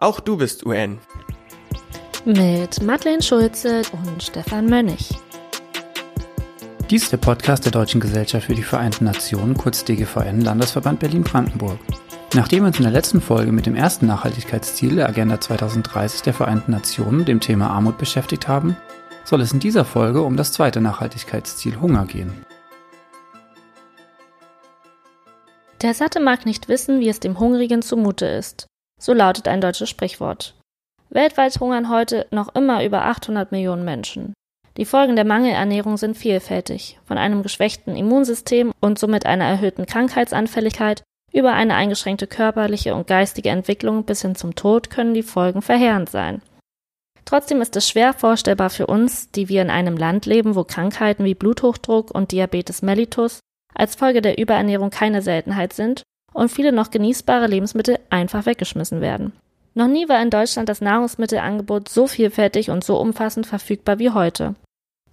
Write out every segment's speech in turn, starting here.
Auch du bist UN. Mit Madeleine Schulze und Stefan Mönnig. Dies ist der Podcast der Deutschen Gesellschaft für die Vereinten Nationen, kurz DGVN, Landesverband Berlin-Brandenburg. Nachdem wir uns in der letzten Folge mit dem ersten Nachhaltigkeitsziel der Agenda 2030 der Vereinten Nationen, dem Thema Armut, beschäftigt haben, soll es in dieser Folge um das zweite Nachhaltigkeitsziel Hunger gehen. Der Satte mag nicht wissen, wie es dem Hungrigen zumute ist. So lautet ein deutsches Sprichwort. Weltweit hungern heute noch immer über 800 Millionen Menschen. Die Folgen der Mangelernährung sind vielfältig, von einem geschwächten Immunsystem und somit einer erhöhten Krankheitsanfälligkeit über eine eingeschränkte körperliche und geistige Entwicklung bis hin zum Tod können die Folgen verheerend sein. Trotzdem ist es schwer vorstellbar für uns, die wir in einem Land leben, wo Krankheiten wie Bluthochdruck und Diabetes mellitus als Folge der Überernährung keine Seltenheit sind und viele noch genießbare Lebensmittel einfach weggeschmissen werden. Noch nie war in Deutschland das Nahrungsmittelangebot so vielfältig und so umfassend verfügbar wie heute.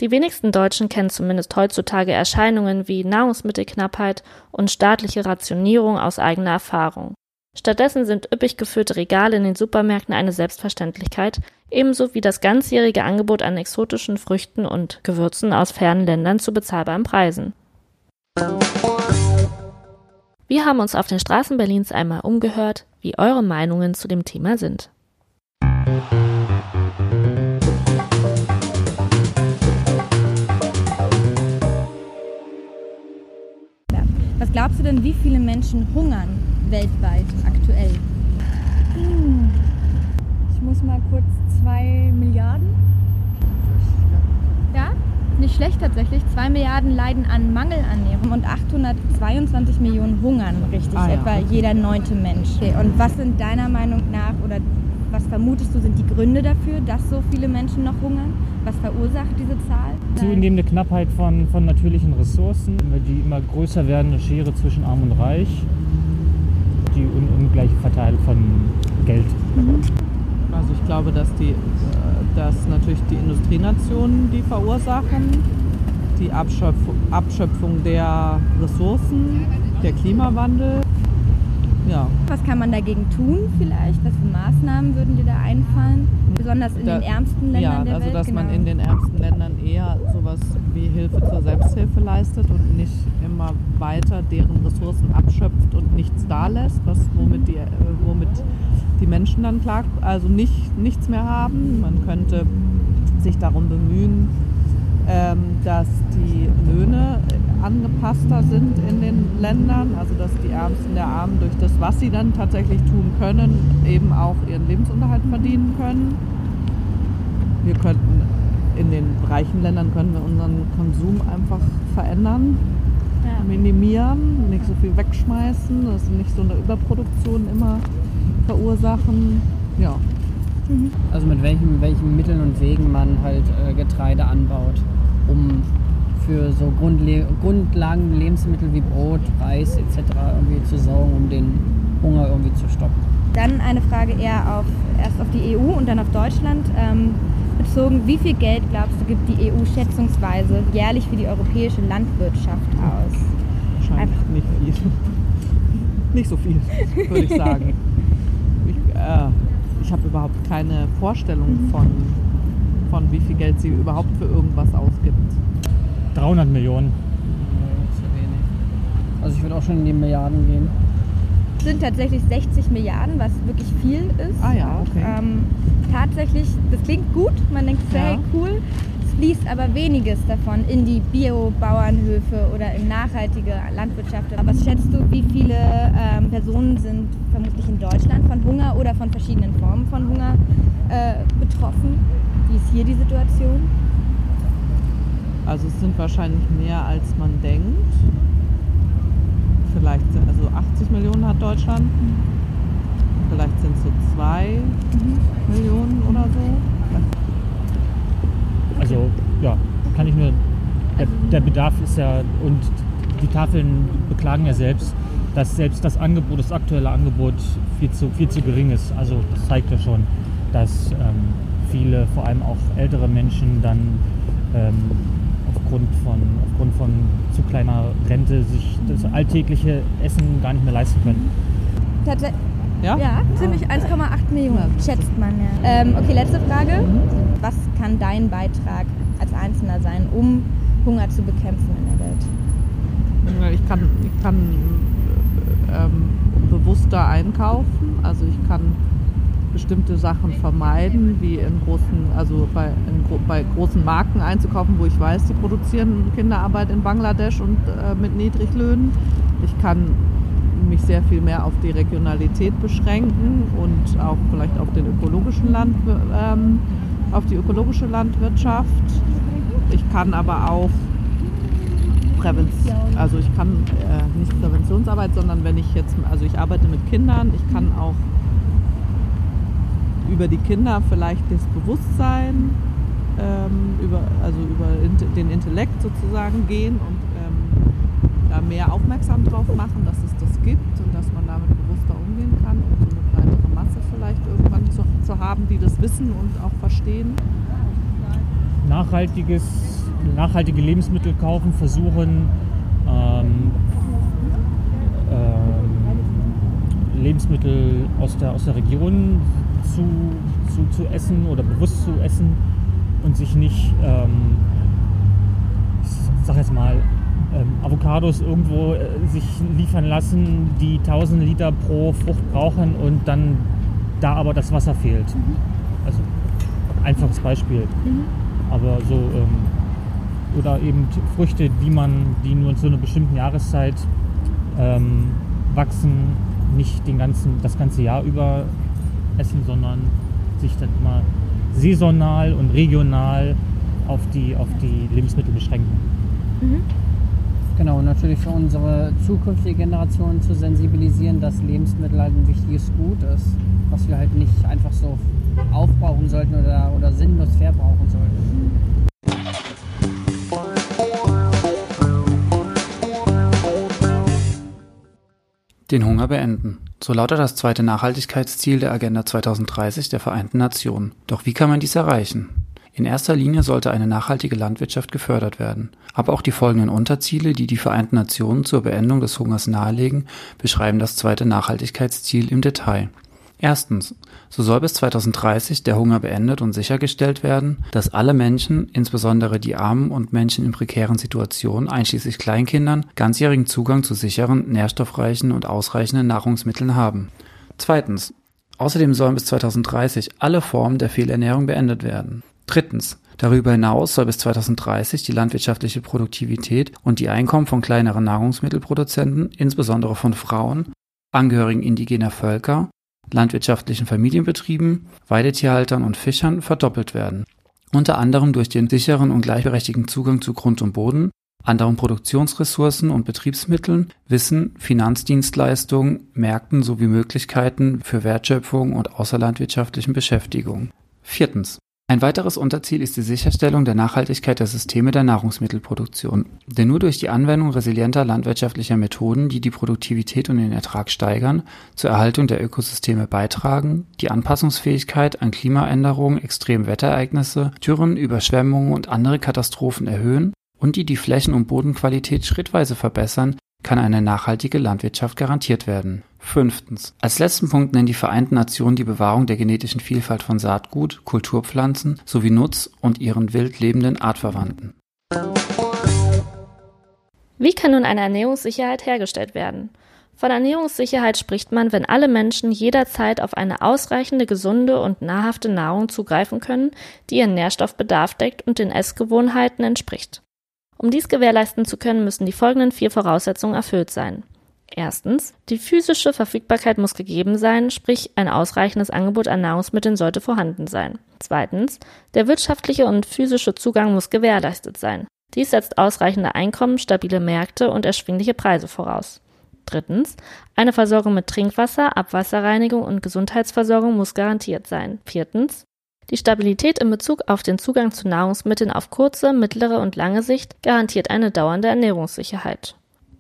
Die wenigsten Deutschen kennen zumindest heutzutage Erscheinungen wie Nahrungsmittelknappheit und staatliche Rationierung aus eigener Erfahrung. Stattdessen sind üppig gefüllte Regale in den Supermärkten eine Selbstverständlichkeit, ebenso wie das ganzjährige Angebot an exotischen Früchten und Gewürzen aus fernen Ländern zu bezahlbaren Preisen. Wir haben uns auf den Straßen Berlins einmal umgehört, wie eure Meinungen zu dem Thema sind. Was glaubst du denn, wie viele Menschen hungern weltweit aktuell? Hm. Ich muss mal kurz zwei Milliarden. Nicht schlecht tatsächlich. Zwei Milliarden leiden an Mangelernährung und 822 Millionen hungern richtig, Ah, ja, etwa jeder neunte Mensch. Okay, und was sind deiner Meinung nach oder was vermutest du sind die Gründe dafür, dass so viele Menschen noch hungern? Was verursacht diese Zahl? Zunehmende Knappheit von, von natürlichen Ressourcen, die immer größer werdende Schere zwischen Arm und Reich, die un ungleiche Verteilung von Geld. Also ich glaube, dass die, äh, dass natürlich die Industrienationen die verursachen, die Abschöpfung, Abschöpfung der Ressourcen, der Klimawandel. Ja, Was kann man dagegen tun vielleicht? Was für Maßnahmen würden dir da einfallen? Besonders in Da- den ärmsten Ländern ja der also Welt? dass man genau. in den ärmsten Ländern eher sowas wie Hilfe zur Selbsthilfe leistet und nicht immer weiter deren Ressourcen abschöpft und nichts da lässt, was, womit, die, äh, womit die Menschen dann klar, also nicht, nichts mehr haben. Man könnte sich darum bemühen, ähm, dass die Löhne angepasster sind in den Ländern, also dass die Ärmsten der Armen durch das, was sie dann tatsächlich tun können, eben auch ihren Lebensunterhalt verdienen können. Wir könnten in den reichen Ländern können wir unseren Konsum einfach verändern, Ja. minimieren, nicht so viel wegschmeißen, dass nicht so eine Überproduktion immer verursachen. Ja. Also mit welchen, welchen Mitteln und Wegen man halt äh, Getreide anbaut, um für so Grundle Grundlagen Lebensmittel wie Brot, Reis etc. irgendwie zu sorgen, um den Hunger irgendwie zu stoppen. Dann eine Frage eher auf, erst auf die EU und dann auf Deutschland ähm, bezogen. Wie viel Geld, glaubst du, gibt die EU schätzungsweise jährlich für die europäische Landwirtschaft aus? Wahrscheinlich Einfach- nicht viel. nicht so viel, würde ich sagen. Ich, äh, ich habe überhaupt keine Vorstellung von, von wie viel Geld sie überhaupt für irgendwas ausgibt. 300 Millionen. Zu wenig. Also ich würde auch schon in die Milliarden gehen. Es sind tatsächlich 60 Milliarden, was wirklich viel ist. Ah ja, okay. Ähm, tatsächlich, das klingt gut, man denkt, Ja. hey, cool. Es fließt aber weniges davon in die Bio-Bauernhöfe oder in nachhaltige Landwirtschaft. Aber was schätzt du, wie viele ähm, Personen sind vermutlich in Deutschland von Hunger oder von verschiedenen Formen von Hunger äh, betroffen? Wie ist hier die Situation? Also es sind wahrscheinlich mehr als man denkt. Vielleicht sind, also 80 Millionen hat Deutschland. Vielleicht sind es so zwei Millionen oder so. Also ja, kann ich nur. Der, der Bedarf ist ja und die Tafeln beklagen ja selbst, dass selbst das Angebot, das aktuelle Angebot viel zu, viel zu gering ist. Also das zeigt ja schon, dass ähm, viele, vor allem auch ältere Menschen, dann ähm, aufgrund, von, aufgrund von zu kleiner Rente sich das alltägliche Essen gar nicht mehr leisten können. Tats Ja? Ja, ziemlich 1,8 Millionen, schätzt man ja. Ähm, okay, letzte Frage. Was kann dein Beitrag als Einzelner sein, um Hunger zu bekämpfen in der Welt? Ich kann, ich kann ähm, bewusster einkaufen. Also ich kann bestimmte Sachen vermeiden, wie in großen, also bei, in, bei großen Marken einzukaufen, wo ich weiß, die produzieren Kinderarbeit in Bangladesch und äh, mit Niedriglöhnen. Ich kann mich sehr viel mehr auf die Regionalität beschränken und auch vielleicht auf den ökologischen Land, ähm, auf die ökologische Landwirtschaft. Ich kann aber auch Prävention, also ich kann äh, nicht Präventionsarbeit, sondern wenn ich jetzt, also ich arbeite mit Kindern, ich kann auch über die Kinder vielleicht das Bewusstsein, ähm, über, also über den Intellekt sozusagen gehen und ähm, da mehr aufmerksam drauf machen, dass es das gibt und dass man damit bewusster umgehen kann und so eine breitere Masse vielleicht irgendwann zu, zu haben, die das wissen und auch verstehen. Nachhaltiges, nachhaltige Lebensmittel kaufen, versuchen ähm, ähm, Lebensmittel aus der, aus der Region zu, zu, zu essen oder bewusst zu essen und sich nicht, ähm, ich sag jetzt mal, ähm, Avocados irgendwo äh, sich liefern lassen, die 1000 Liter pro Frucht brauchen und dann da aber das Wasser fehlt. Mhm. Also einfaches Beispiel. Mhm. Aber so ähm, oder eben Früchte, die man, die nur zu einer bestimmten Jahreszeit ähm, wachsen, nicht den ganzen, das ganze Jahr über essen, sondern sich dann immer saisonal und regional auf die, auf die Lebensmittel beschränken. Mhm. Genau, und natürlich für unsere zukünftige Generation zu sensibilisieren, dass Lebensmittel halt ein wichtiges Gut ist, was wir halt nicht einfach so aufbrauchen sollten oder, oder sinnlos verbrauchen sollten. Den Hunger beenden. So lautet das zweite Nachhaltigkeitsziel der Agenda 2030 der Vereinten Nationen. Doch wie kann man dies erreichen? In erster Linie sollte eine nachhaltige Landwirtschaft gefördert werden. Aber auch die folgenden Unterziele, die die Vereinten Nationen zur Beendung des Hungers nahelegen, beschreiben das zweite Nachhaltigkeitsziel im Detail. Erstens, so soll bis 2030 der Hunger beendet und sichergestellt werden, dass alle Menschen, insbesondere die Armen und Menschen in prekären Situationen, einschließlich Kleinkindern, ganzjährigen Zugang zu sicheren, nährstoffreichen und ausreichenden Nahrungsmitteln haben. Zweitens, außerdem sollen bis 2030 alle Formen der Fehlernährung beendet werden. Drittens. Darüber hinaus soll bis 2030 die landwirtschaftliche Produktivität und die Einkommen von kleineren Nahrungsmittelproduzenten, insbesondere von Frauen, Angehörigen indigener Völker, landwirtschaftlichen Familienbetrieben, Weidetierhaltern und Fischern verdoppelt werden. Unter anderem durch den sicheren und gleichberechtigten Zugang zu Grund und Boden, anderen Produktionsressourcen und Betriebsmitteln, Wissen, Finanzdienstleistungen, Märkten sowie Möglichkeiten für Wertschöpfung und außerlandwirtschaftlichen Beschäftigung. Viertens. Ein weiteres Unterziel ist die Sicherstellung der Nachhaltigkeit der Systeme der Nahrungsmittelproduktion. Denn nur durch die Anwendung resilienter landwirtschaftlicher Methoden, die die Produktivität und den Ertrag steigern, zur Erhaltung der Ökosysteme beitragen, die Anpassungsfähigkeit an Klimaänderungen, extreme Wetterereignisse, Dürren, Überschwemmungen und andere Katastrophen erhöhen und die die Flächen- und Bodenqualität schrittweise verbessern, kann eine nachhaltige Landwirtschaft garantiert werden. Fünftens. Als letzten Punkt nennen die Vereinten Nationen die Bewahrung der genetischen Vielfalt von Saatgut, Kulturpflanzen sowie Nutz- und ihren wild lebenden Artverwandten. Wie kann nun eine Ernährungssicherheit hergestellt werden? Von Ernährungssicherheit spricht man, wenn alle Menschen jederzeit auf eine ausreichende, gesunde und nahrhafte Nahrung zugreifen können, die ihren Nährstoffbedarf deckt und den Essgewohnheiten entspricht. Um dies gewährleisten zu können, müssen die folgenden vier Voraussetzungen erfüllt sein. Erstens, die physische Verfügbarkeit muss gegeben sein, sprich ein ausreichendes Angebot an Nahrungsmitteln sollte vorhanden sein. Zweitens, der wirtschaftliche und physische Zugang muss gewährleistet sein. Dies setzt ausreichende Einkommen, stabile Märkte und erschwingliche Preise voraus. Drittens, eine Versorgung mit Trinkwasser, Abwasserreinigung und Gesundheitsversorgung muss garantiert sein. Viertens, die Stabilität in Bezug auf den Zugang zu Nahrungsmitteln auf kurze, mittlere und lange Sicht garantiert eine dauernde Ernährungssicherheit.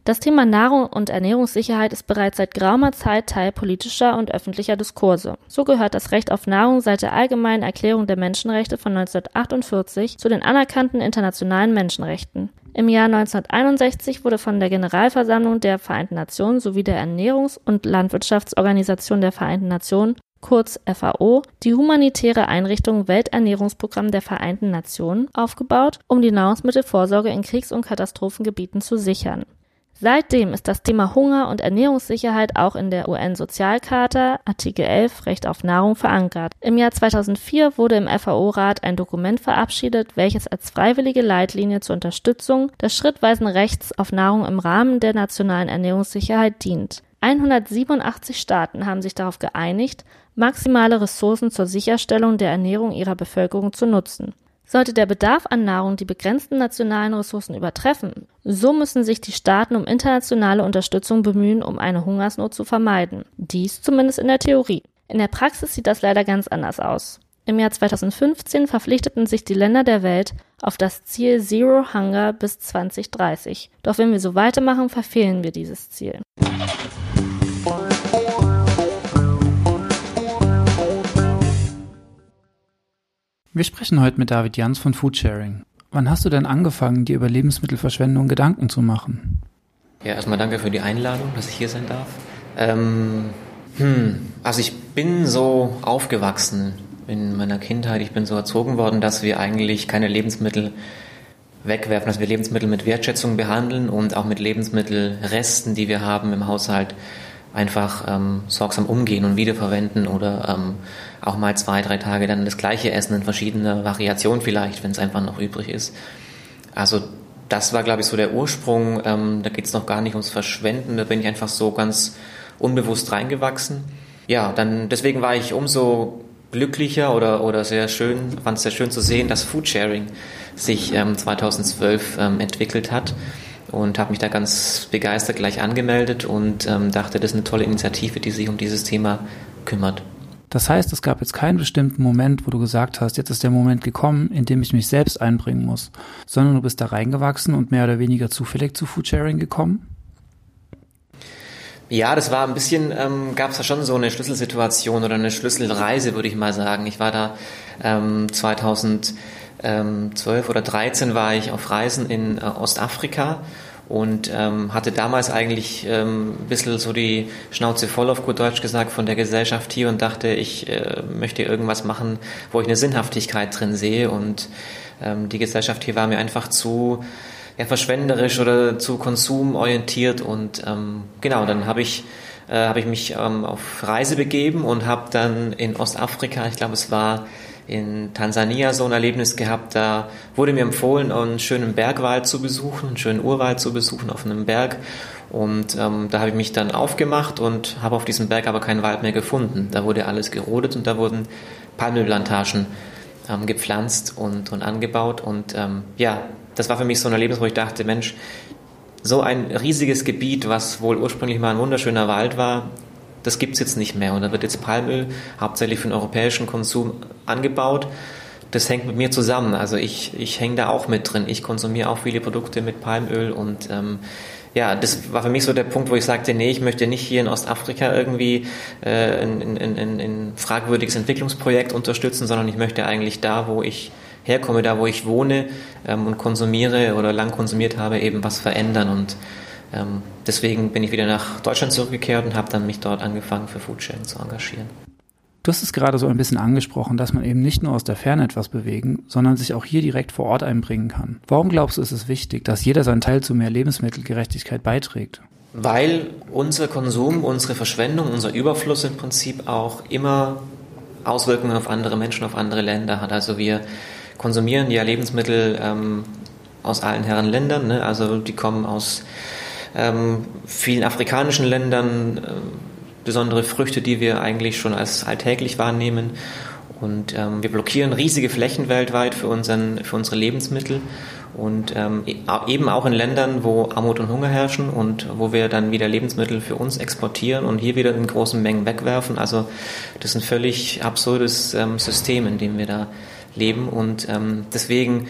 Das Thema Nahrung und Ernährungssicherheit ist bereits seit geraumer Zeit Teil politischer und öffentlicher Diskurse. So gehört das Recht auf Nahrung seit der Allgemeinen Erklärung der Menschenrechte von 1948 zu den anerkannten internationalen Menschenrechten. Im Jahr 1961 wurde von der Generalversammlung der Vereinten Nationen sowie der Ernährungs- und Landwirtschaftsorganisation der Vereinten Nationen kurz FAO, die humanitäre Einrichtung Welternährungsprogramm der Vereinten Nationen aufgebaut, um die Nahrungsmittelvorsorge in Kriegs- und Katastrophengebieten zu sichern. Seitdem ist das Thema Hunger und Ernährungssicherheit auch in der UN-Sozialcharta Artikel 11 Recht auf Nahrung verankert. Im Jahr 2004 wurde im FAO-Rat ein Dokument verabschiedet, welches als freiwillige Leitlinie zur Unterstützung des schrittweisen Rechts auf Nahrung im Rahmen der nationalen Ernährungssicherheit dient. 187 Staaten haben sich darauf geeinigt, maximale Ressourcen zur Sicherstellung der Ernährung ihrer Bevölkerung zu nutzen. Sollte der Bedarf an Nahrung die begrenzten nationalen Ressourcen übertreffen, so müssen sich die Staaten um internationale Unterstützung bemühen, um eine Hungersnot zu vermeiden. Dies zumindest in der Theorie. In der Praxis sieht das leider ganz anders aus. Im Jahr 2015 verpflichteten sich die Länder der Welt auf das Ziel Zero Hunger bis 2030. Doch wenn wir so weitermachen, verfehlen wir dieses Ziel. Wir sprechen heute mit David Jans von Foodsharing. Wann hast du denn angefangen, dir über Lebensmittelverschwendung Gedanken zu machen? Ja, erstmal danke für die Einladung, dass ich hier sein darf. Ähm, hm, also ich bin so aufgewachsen in meiner Kindheit. Ich bin so erzogen worden, dass wir eigentlich keine Lebensmittel wegwerfen, dass wir Lebensmittel mit Wertschätzung behandeln und auch mit Lebensmittelresten, die wir haben im Haushalt, einfach ähm, sorgsam umgehen und wiederverwenden oder ähm, auch mal zwei, drei Tage dann das gleiche essen in verschiedener Variation vielleicht, wenn es einfach noch übrig ist. Also das war, glaube ich, so der Ursprung. Ähm, da geht es noch gar nicht ums Verschwenden, da bin ich einfach so ganz unbewusst reingewachsen. Ja, dann deswegen war ich umso glücklicher oder, oder sehr schön, fand es sehr schön zu sehen, dass Foodsharing sich ähm, 2012 ähm, entwickelt hat und habe mich da ganz begeistert gleich angemeldet und ähm, dachte, das ist eine tolle Initiative, die sich um dieses Thema kümmert. Das heißt, es gab jetzt keinen bestimmten Moment, wo du gesagt hast, jetzt ist der Moment gekommen, in dem ich mich selbst einbringen muss, sondern du bist da reingewachsen und mehr oder weniger zufällig zu Foodsharing gekommen? Ja, das war ein bisschen, ähm, gab es da schon so eine Schlüsselsituation oder eine Schlüsselreise, würde ich mal sagen. Ich war da ähm, 2000 12 oder 13 war ich auf Reisen in äh, Ostafrika und ähm, hatte damals eigentlich ähm, ein bisschen so die Schnauze voll auf gut Deutsch gesagt von der Gesellschaft hier und dachte, ich äh, möchte irgendwas machen, wo ich eine Sinnhaftigkeit drin sehe. Und ähm, die Gesellschaft hier war mir einfach zu ja, verschwenderisch oder zu konsumorientiert. Und ähm, genau, dann habe ich äh, habe ich mich ähm, auf Reise begeben und habe dann in Ostafrika, ich glaube es war in Tansania so ein Erlebnis gehabt, da wurde mir empfohlen, einen schönen Bergwald zu besuchen, einen schönen Urwald zu besuchen auf einem Berg. Und ähm, da habe ich mich dann aufgemacht und habe auf diesem Berg aber keinen Wald mehr gefunden. Da wurde alles gerodet und da wurden Palmölplantagen ähm, gepflanzt und, und angebaut. Und ähm, ja, das war für mich so ein Erlebnis, wo ich dachte, Mensch, so ein riesiges Gebiet, was wohl ursprünglich mal ein wunderschöner Wald war, das gibt es jetzt nicht mehr. Und da wird jetzt Palmöl hauptsächlich für den europäischen Konsum angebaut. Das hängt mit mir zusammen. Also ich, ich hänge da auch mit drin. Ich konsumiere auch viele Produkte mit Palmöl und ähm, ja, das war für mich so der Punkt, wo ich sagte, nee, ich möchte nicht hier in Ostafrika irgendwie äh, ein, ein, ein, ein fragwürdiges Entwicklungsprojekt unterstützen, sondern ich möchte eigentlich da, wo ich herkomme, da wo ich wohne ähm, und konsumiere oder lang konsumiert habe, eben was verändern. Und ähm, deswegen bin ich wieder nach Deutschland zurückgekehrt und habe dann mich dort angefangen für Foodsharing zu engagieren. Du hast es gerade so ein bisschen angesprochen, dass man eben nicht nur aus der Ferne etwas bewegen, sondern sich auch hier direkt vor Ort einbringen kann. Warum glaubst du, ist es wichtig, dass jeder seinen Teil zu mehr Lebensmittelgerechtigkeit beiträgt? Weil unser Konsum, unsere Verschwendung, unser Überfluss im Prinzip auch immer Auswirkungen auf andere Menschen, auf andere Länder hat. Also wir konsumieren ja Lebensmittel ähm, aus allen Herren Ländern, ne? also die kommen aus ähm, vielen afrikanischen Ländern, äh, besondere Früchte, die wir eigentlich schon als alltäglich wahrnehmen. Und ähm, wir blockieren riesige Flächen weltweit für, unseren, für unsere Lebensmittel und ähm, e, eben auch in Ländern, wo Armut und Hunger herrschen und wo wir dann wieder Lebensmittel für uns exportieren und hier wieder in großen Mengen wegwerfen. Also das ist ein völlig absurdes ähm, System, in dem wir da leben und ähm, deswegen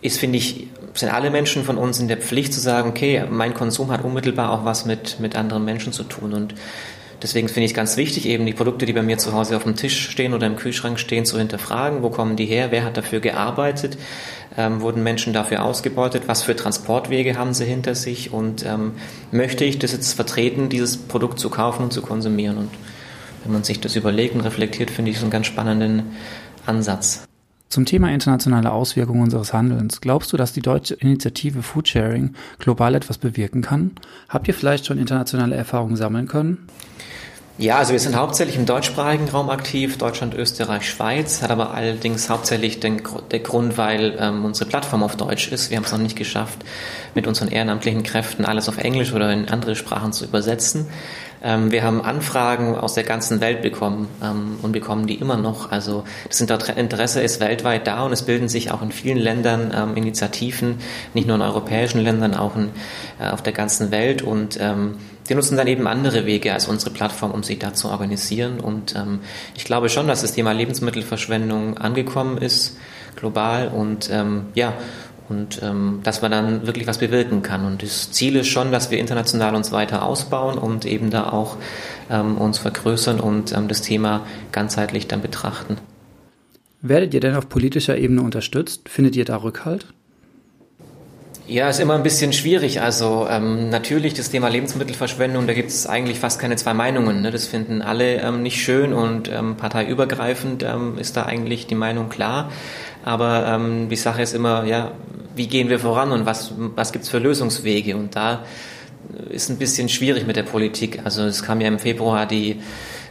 ist, finde ich, sind alle Menschen von uns in der Pflicht zu sagen, okay, mein Konsum hat unmittelbar auch was mit, mit anderen Menschen zu tun. Und deswegen finde ich es ganz wichtig, eben die Produkte, die bei mir zu Hause auf dem Tisch stehen oder im Kühlschrank stehen, zu hinterfragen. Wo kommen die her? Wer hat dafür gearbeitet? Ähm, wurden Menschen dafür ausgebeutet? Was für Transportwege haben sie hinter sich? Und ähm, möchte ich das jetzt vertreten, dieses Produkt zu kaufen und zu konsumieren? Und wenn man sich das überlegt und reflektiert, finde ich es einen ganz spannenden Ansatz. Zum Thema internationale Auswirkungen unseres Handelns. Glaubst du, dass die deutsche Initiative Foodsharing global etwas bewirken kann? Habt ihr vielleicht schon internationale Erfahrungen sammeln können? Ja, also wir sind hauptsächlich im deutschsprachigen Raum aktiv, Deutschland, Österreich, Schweiz, hat aber allerdings hauptsächlich den, der Grund, weil ähm, unsere Plattform auf Deutsch ist. Wir haben es noch nicht geschafft, mit unseren ehrenamtlichen Kräften alles auf Englisch oder in andere Sprachen zu übersetzen. Ähm, wir haben Anfragen aus der ganzen Welt bekommen ähm, und bekommen die immer noch. Also das Interesse ist weltweit da und es bilden sich auch in vielen Ländern ähm, Initiativen, nicht nur in europäischen Ländern, auch in, äh, auf der ganzen Welt und die nutzen dann eben andere Wege als unsere Plattform, um sich da zu organisieren. Und ähm, ich glaube schon, dass das Thema Lebensmittelverschwendung angekommen ist, global. Und ähm, ja, und ähm, dass man dann wirklich was bewirken kann. Und das Ziel ist schon, dass wir international uns weiter ausbauen und eben da auch ähm, uns vergrößern und ähm, das Thema ganzheitlich dann betrachten. Werdet ihr denn auf politischer Ebene unterstützt? Findet ihr da Rückhalt? Ja, ist immer ein bisschen schwierig. Also ähm, natürlich das Thema Lebensmittelverschwendung, da gibt es eigentlich fast keine zwei Meinungen. Ne? Das finden alle ähm, nicht schön und ähm, parteiübergreifend ähm, ist da eigentlich die Meinung klar. Aber ähm, die Sache ist immer, ja, wie gehen wir voran und was, was gibt's für Lösungswege? Und da ist ein bisschen schwierig mit der Politik. Also es kam ja im Februar die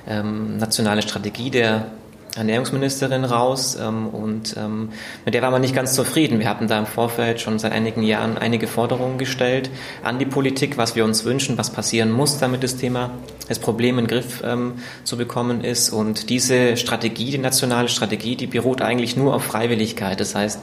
ähm, nationale Strategie der Ernährungsministerin raus ähm, und ähm, mit der war man nicht ganz zufrieden. Wir hatten da im Vorfeld schon seit einigen Jahren einige Forderungen gestellt an die Politik, was wir uns wünschen, was passieren muss, damit das Thema, das Problem in den Griff ähm, zu bekommen ist. Und diese Strategie, die nationale Strategie, die beruht eigentlich nur auf Freiwilligkeit. Das heißt,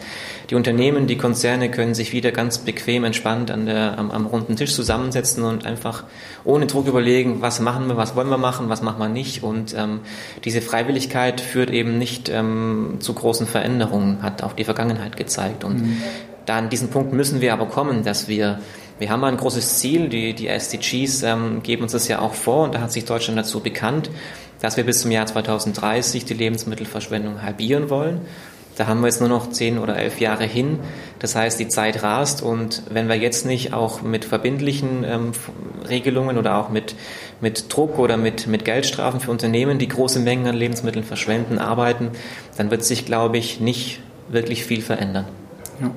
die Unternehmen, die Konzerne können sich wieder ganz bequem, entspannt an der, am, am runden Tisch zusammensetzen und einfach ohne Druck überlegen, was machen wir, was wollen wir machen, was machen wir nicht. Und ähm, diese Freiwilligkeit für führt eben nicht ähm, zu großen Veränderungen, hat auch die Vergangenheit gezeigt. Und mhm. da an diesen Punkt müssen wir aber kommen, dass wir wir haben ein großes Ziel, die, die SDGs ähm, geben uns das ja auch vor und da hat sich Deutschland dazu bekannt, dass wir bis zum Jahr 2030 die Lebensmittelverschwendung halbieren wollen. Da haben wir jetzt nur noch zehn oder elf Jahre hin. Das heißt, die Zeit rast und wenn wir jetzt nicht auch mit verbindlichen ähm, Regelungen oder auch mit, mit Druck oder mit, mit Geldstrafen für Unternehmen, die große Mengen an Lebensmitteln verschwenden, arbeiten, dann wird sich, glaube ich, nicht wirklich viel verändern. Ja.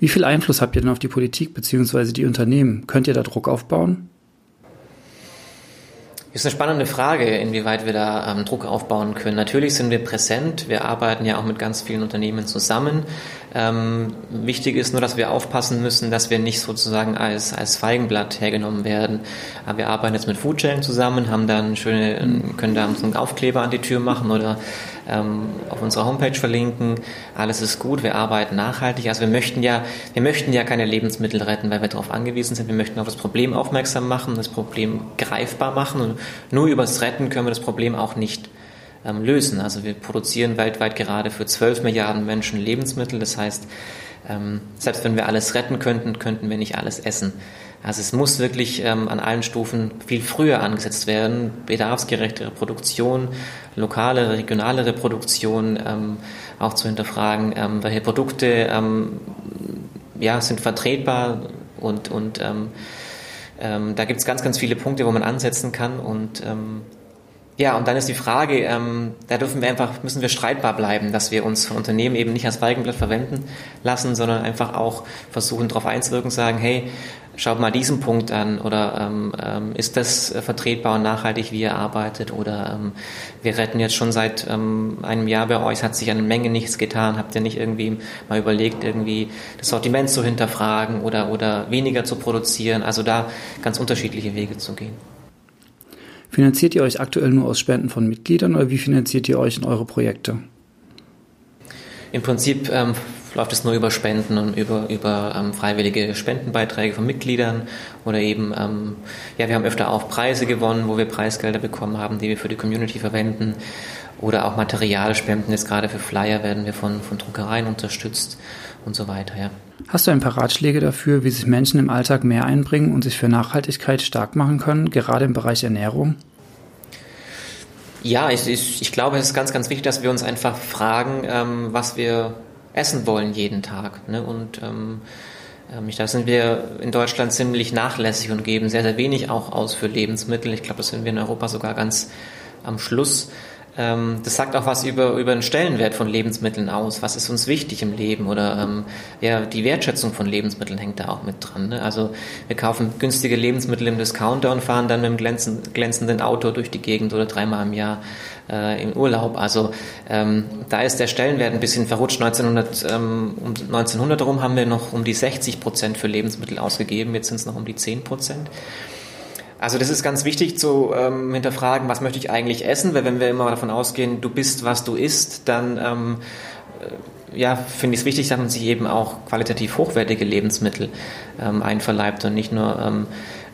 Wie viel Einfluss habt ihr denn auf die Politik bzw. die Unternehmen? Könnt ihr da Druck aufbauen? Ist eine spannende Frage, inwieweit wir da ähm, Druck aufbauen können. Natürlich sind wir präsent. Wir arbeiten ja auch mit ganz vielen Unternehmen zusammen. Ähm, wichtig ist nur, dass wir aufpassen müssen, dass wir nicht sozusagen als, als Feigenblatt hergenommen werden. Aber wir arbeiten jetzt mit Foodsharing zusammen, haben dann schöne, können da so einen Aufkleber an die Tür machen oder ähm, auf unserer Homepage verlinken. Alles ist gut, wir arbeiten nachhaltig. Also wir möchten ja, wir möchten ja keine Lebensmittel retten, weil wir darauf angewiesen sind. Wir möchten auf das Problem aufmerksam machen, das Problem greifbar machen und nur übers Retten können wir das Problem auch nicht ähm, lösen. Also wir produzieren weltweit gerade für 12 Milliarden Menschen Lebensmittel. Das heißt, ähm, selbst wenn wir alles retten könnten, könnten wir nicht alles essen. Also es muss wirklich ähm, an allen Stufen viel früher angesetzt werden. Bedarfsgerechtere Produktion, lokale, regionale Reproduktion ähm, auch zu hinterfragen, ähm, welche Produkte ähm, ja, sind vertretbar und, und ähm, ähm, da gibt es ganz, ganz viele Punkte, wo man ansetzen kann und ja, und dann ist die Frage, ähm, da dürfen wir einfach, müssen wir streitbar bleiben, dass wir uns von Unternehmen eben nicht als Feigenblatt verwenden lassen, sondern einfach auch versuchen, darauf einzuwirken, sagen, hey, schaut mal diesen Punkt an oder ähm, ähm, ist das vertretbar und nachhaltig, wie ihr arbeitet oder ähm, wir retten jetzt schon seit ähm, einem Jahr bei euch, hat sich eine Menge nichts getan, habt ihr nicht irgendwie mal überlegt, irgendwie das Sortiment zu hinterfragen oder, oder weniger zu produzieren, also da ganz unterschiedliche Wege zu gehen. Finanziert ihr euch aktuell nur aus Spenden von Mitgliedern oder wie finanziert ihr euch in eure Projekte? Im Prinzip ähm, läuft es nur über Spenden und über, über ähm, freiwillige Spendenbeiträge von Mitgliedern oder eben, ähm, ja, wir haben öfter auch Preise gewonnen, wo wir Preisgelder bekommen haben, die wir für die Community verwenden oder auch Materialspenden, jetzt gerade für Flyer werden wir von, von Druckereien unterstützt und so weiter, ja. Hast du ein paar Ratschläge dafür, wie sich Menschen im Alltag mehr einbringen und sich für Nachhaltigkeit stark machen können, gerade im Bereich Ernährung? Ja, ich, ich, ich glaube, es ist ganz, ganz wichtig, dass wir uns einfach fragen, ähm, was wir essen wollen jeden Tag. Ne? Und ähm, ähm da sind wir in Deutschland ziemlich nachlässig und geben sehr, sehr wenig auch aus für Lebensmittel. Ich glaube, das sind wir in Europa sogar ganz am Schluss. Ähm, das sagt auch was über, über den Stellenwert von Lebensmitteln aus. Was ist uns wichtig im Leben? Oder ähm, ja, die Wertschätzung von Lebensmitteln hängt da auch mit dran. Ne? Also wir kaufen günstige Lebensmittel im Discounter und fahren dann mit einem glänzend, glänzenden Auto durch die Gegend oder dreimal im Jahr äh, im Urlaub. Also ähm, da ist der Stellenwert ein bisschen verrutscht. 1900, ähm, um 1900 herum haben wir noch um die 60 Prozent für Lebensmittel ausgegeben. Jetzt sind es noch um die 10 Prozent. Also das ist ganz wichtig zu ähm, hinterfragen, was möchte ich eigentlich essen, weil wenn wir immer davon ausgehen, du bist, was du isst, dann ähm, äh, ja, finde ich es wichtig, dass man sich eben auch qualitativ hochwertige Lebensmittel ähm, einverleibt und nicht nur ähm,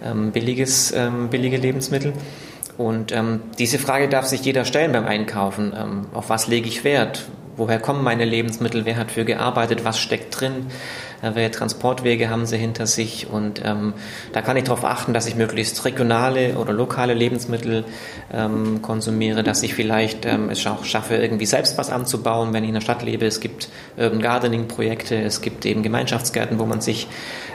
ähm, billiges, ähm, billige Lebensmittel. Und diese Frage darf sich jeder stellen beim Einkaufen. Auf was lege ich Wert? Woher kommen meine Lebensmittel? Wer hat für gearbeitet? Was steckt drin? Welche Transportwege haben sie hinter sich? Und ähm, da kann ich darauf achten, dass ich möglichst regionale oder lokale Lebensmittel ähm, konsumiere, dass ich vielleicht ähm, es auch schaffe, irgendwie selbst was anzubauen, wenn ich in der Stadt lebe. Es gibt Urban Gardening Projekte, es gibt eben Gemeinschaftsgärten, wo man sich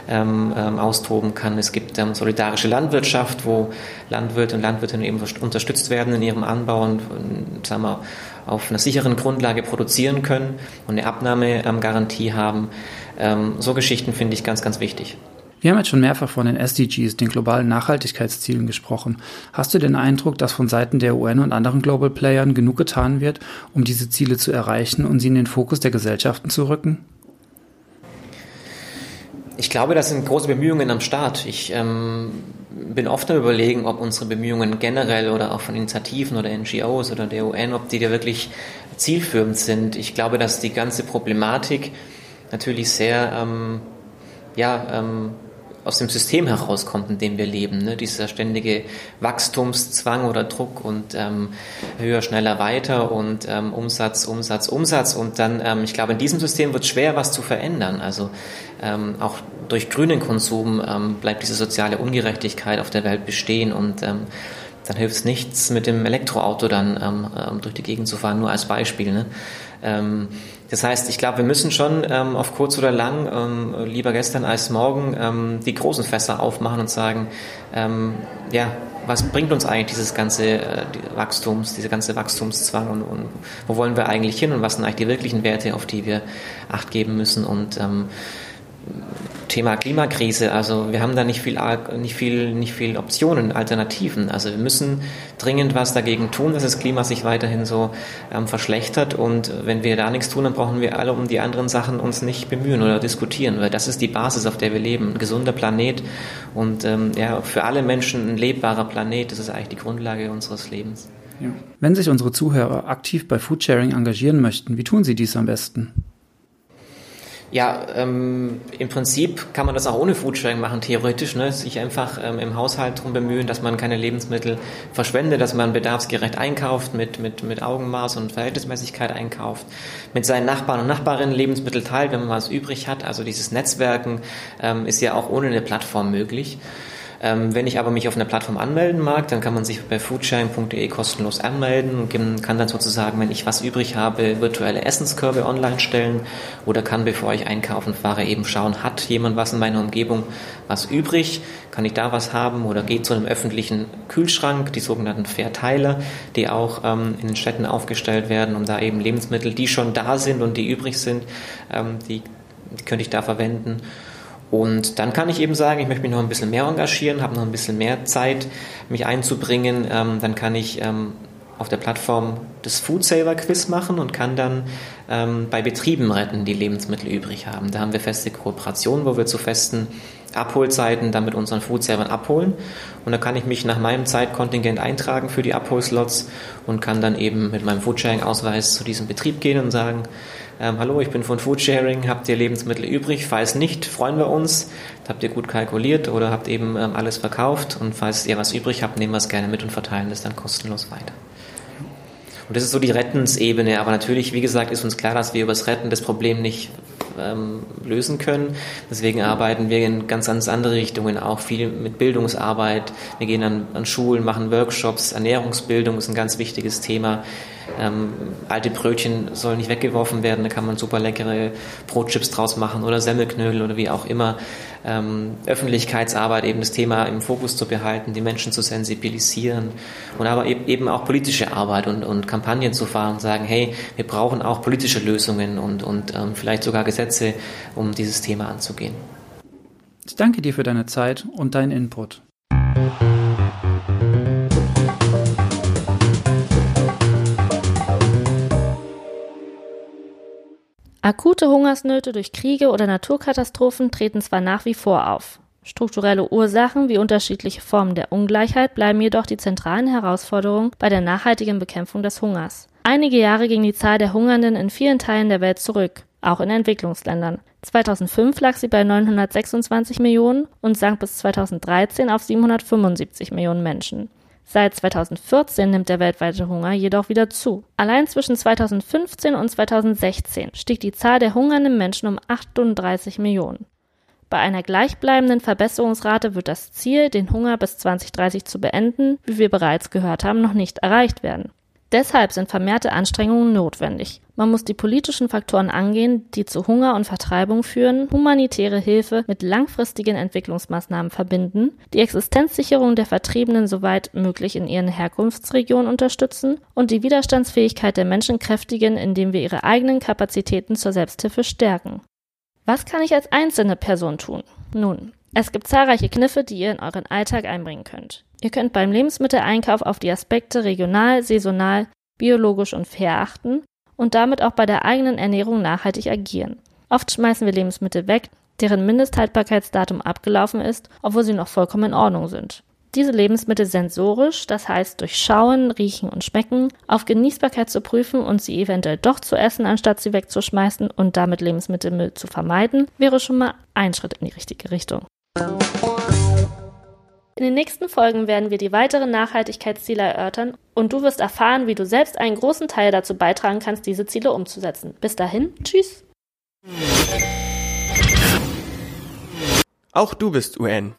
ähm, ähm, austoben kann. Es gibt ähm, solidarische Landwirtschaft, wo Landwirte und Landwirtinnen eben unterstützt werden in ihrem Anbau und, und sagen wir, auf einer sicheren Grundlage produzieren können und eine Abnahmegarantie haben. Ähm, so Geschichten finde ich ganz, ganz wichtig. Wir haben jetzt schon mehrfach von den SDGs, den globalen Nachhaltigkeitszielen, gesprochen. Hast du den Eindruck, dass von Seiten der UN und anderen Global Playern genug getan wird, um diese Ziele zu erreichen und sie in den Fokus der Gesellschaften zu rücken? Ich glaube, das sind große Bemühungen am Start. Ich ähm, bin oft am Überlegen, ob unsere Bemühungen generell oder auch von Initiativen oder NGOs oder der UN, ob die da wirklich zielführend sind. Ich glaube, dass die ganze Problematik natürlich sehr ähm, ja, ähm, aus dem System herauskommt, in dem wir leben. Ne? Dieser ständige Wachstumszwang oder Druck und ähm, höher, schneller, weiter und ähm, Umsatz, Umsatz, Umsatz. Und dann, ähm, ich glaube, in diesem System wird es schwer, was zu verändern. Also ähm, auch durch grünen Konsum ähm, bleibt diese soziale Ungerechtigkeit auf der Welt bestehen und ähm, dann hilft es nichts, mit dem Elektroauto dann ähm, ähm, durch die Gegend zu fahren, nur als Beispiel. Ne? Ähm, das heißt, ich glaube, wir müssen schon ähm, auf kurz oder lang, ähm, lieber gestern als morgen, ähm, die großen Fässer aufmachen und sagen, ja, was bringt uns eigentlich dieses ganze äh, die Wachstums, diese ganze Wachstumszwang und, und, wo wollen wir eigentlich hin und was sind eigentlich die wirklichen Werte, auf die wir Acht geben müssen und Thema Klimakrise, also wir haben da nicht viel, nicht viel, nicht viel Optionen, Alternativen. Also wir müssen dringend was dagegen tun, dass das Klima sich weiterhin so ähm, verschlechtert. Und wenn wir da nichts tun, dann brauchen wir alle um die anderen Sachen uns nicht bemühen oder diskutieren, weil das ist die Basis, auf der wir leben. Ein gesunder Planet und ähm, ja, für alle Menschen ein lebbarer Planet, das ist eigentlich die Grundlage unseres Lebens. Ja. Wenn sich unsere Zuhörer aktiv bei Foodsharing engagieren möchten, wie tun sie dies am besten? Ja, ähm, im Prinzip kann man das auch ohne Foodsharing machen, theoretisch. Ne? Sich einfach ähm, im Haushalt darum bemühen, dass man keine Lebensmittel verschwendet, dass man bedarfsgerecht einkauft, mit, mit, mit Augenmaß und Verhältnismäßigkeit einkauft, mit seinen Nachbarn und Nachbarinnen Lebensmittel teilt, wenn man was übrig hat. Also dieses Netzwerken ähm, ist ja auch ohne eine Plattform möglich. Ähm, wenn ich aber mich auf einer Plattform anmelden mag, dann kann man sich bei foodsharing.de kostenlos anmelden und kann dann sozusagen, wenn ich was übrig habe, virtuelle Essenskörbe online stellen oder kann, bevor ich einkaufen fahre, eben schauen, hat jemand was in meiner Umgebung was übrig, kann ich da was haben oder geht zu einem öffentlichen Kühlschrank, die sogenannten Verteiler, die auch ähm, in den Städten aufgestellt werden, um da eben Lebensmittel, die schon da sind und die übrig sind, ähm, die, die könnte ich da verwenden. Und dann kann ich eben sagen, ich möchte mich noch ein bisschen mehr engagieren, habe noch ein bisschen mehr Zeit, mich einzubringen. Ähm, dann kann ich ähm, auf der Plattform das Food Saver Quiz machen und kann dann ähm, bei Betrieben retten, die Lebensmittel übrig haben. Da haben wir feste Kooperationen, wo wir zu festen Abholzeiten dann mit unseren Food Savern abholen. Und da kann ich mich nach meinem Zeitkontingent eintragen für die Abholslots und kann dann eben mit meinem Foodsharing-Ausweis zu diesem Betrieb gehen und sagen, ähm, hallo, ich bin von Foodsharing, habt ihr Lebensmittel übrig? Falls nicht, freuen wir uns. Habt ihr gut kalkuliert oder habt eben ähm, alles verkauft? Und falls ihr was übrig habt, nehmen wir es gerne mit und verteilen es dann kostenlos weiter. Und das ist so die Rettensebene. Aber natürlich, wie gesagt, ist uns klar, dass wir über das Retten das Problem nicht ähm, lösen können. Deswegen arbeiten wir in ganz, ganz andere Richtungen, auch viel mit Bildungsarbeit. Wir gehen an, an Schulen, machen Workshops. Ernährungsbildung ist ein ganz wichtiges Thema. Ähm, alte Brötchen sollen nicht weggeworfen werden, da kann man super leckere Brotchips draus machen oder Semmelknödel oder wie auch immer. Ähm, Öffentlichkeitsarbeit, eben das Thema im Fokus zu behalten, die Menschen zu sensibilisieren und aber eben auch politische Arbeit und, und Kampagnen zu fahren und sagen, hey, wir brauchen auch politische Lösungen und, und ähm, vielleicht sogar Gesetze, um dieses Thema anzugehen. Ich danke dir für deine Zeit und deinen Input. Akute Hungersnöte durch Kriege oder Naturkatastrophen treten zwar nach wie vor auf. Strukturelle Ursachen wie unterschiedliche Formen der Ungleichheit bleiben jedoch die zentralen Herausforderungen bei der nachhaltigen Bekämpfung des Hungers. Einige Jahre ging die Zahl der Hungernden in vielen Teilen der Welt zurück, auch in Entwicklungsländern. 2005 lag sie bei 926 Millionen und sank bis 2013 auf 775 Millionen Menschen. Seit 2014 nimmt der weltweite Hunger jedoch wieder zu. Allein zwischen 2015 und 2016 stieg die Zahl der hungernden Menschen um 38 Millionen. Bei einer gleichbleibenden Verbesserungsrate wird das Ziel, den Hunger bis 2030 zu beenden, wie wir bereits gehört haben, noch nicht erreicht werden. Deshalb sind vermehrte Anstrengungen notwendig. Man muss die politischen Faktoren angehen, die zu Hunger und Vertreibung führen, humanitäre Hilfe mit langfristigen Entwicklungsmaßnahmen verbinden, die Existenzsicherung der Vertriebenen soweit möglich in ihren Herkunftsregionen unterstützen und die Widerstandsfähigkeit der Menschen kräftigen, indem wir ihre eigenen Kapazitäten zur Selbsthilfe stärken. Was kann ich als einzelne Person tun? Nun, es gibt zahlreiche Kniffe, die ihr in euren Alltag einbringen könnt. Ihr könnt beim Lebensmitteleinkauf auf die Aspekte regional, saisonal, biologisch und fair achten und damit auch bei der eigenen Ernährung nachhaltig agieren. Oft schmeißen wir Lebensmittel weg, deren Mindesthaltbarkeitsdatum abgelaufen ist, obwohl sie noch vollkommen in Ordnung sind. Diese Lebensmittel sensorisch, das heißt durch Schauen, Riechen und Schmecken, auf Genießbarkeit zu prüfen und sie eventuell doch zu essen, anstatt sie wegzuschmeißen und damit Lebensmittelmüll zu vermeiden, wäre schon mal ein Schritt in die richtige Richtung. In den nächsten Folgen werden wir die weiteren Nachhaltigkeitsziele erörtern und du wirst erfahren, wie du selbst einen großen Teil dazu beitragen kannst, diese Ziele umzusetzen. Bis dahin, tschüss. Auch du bist UN.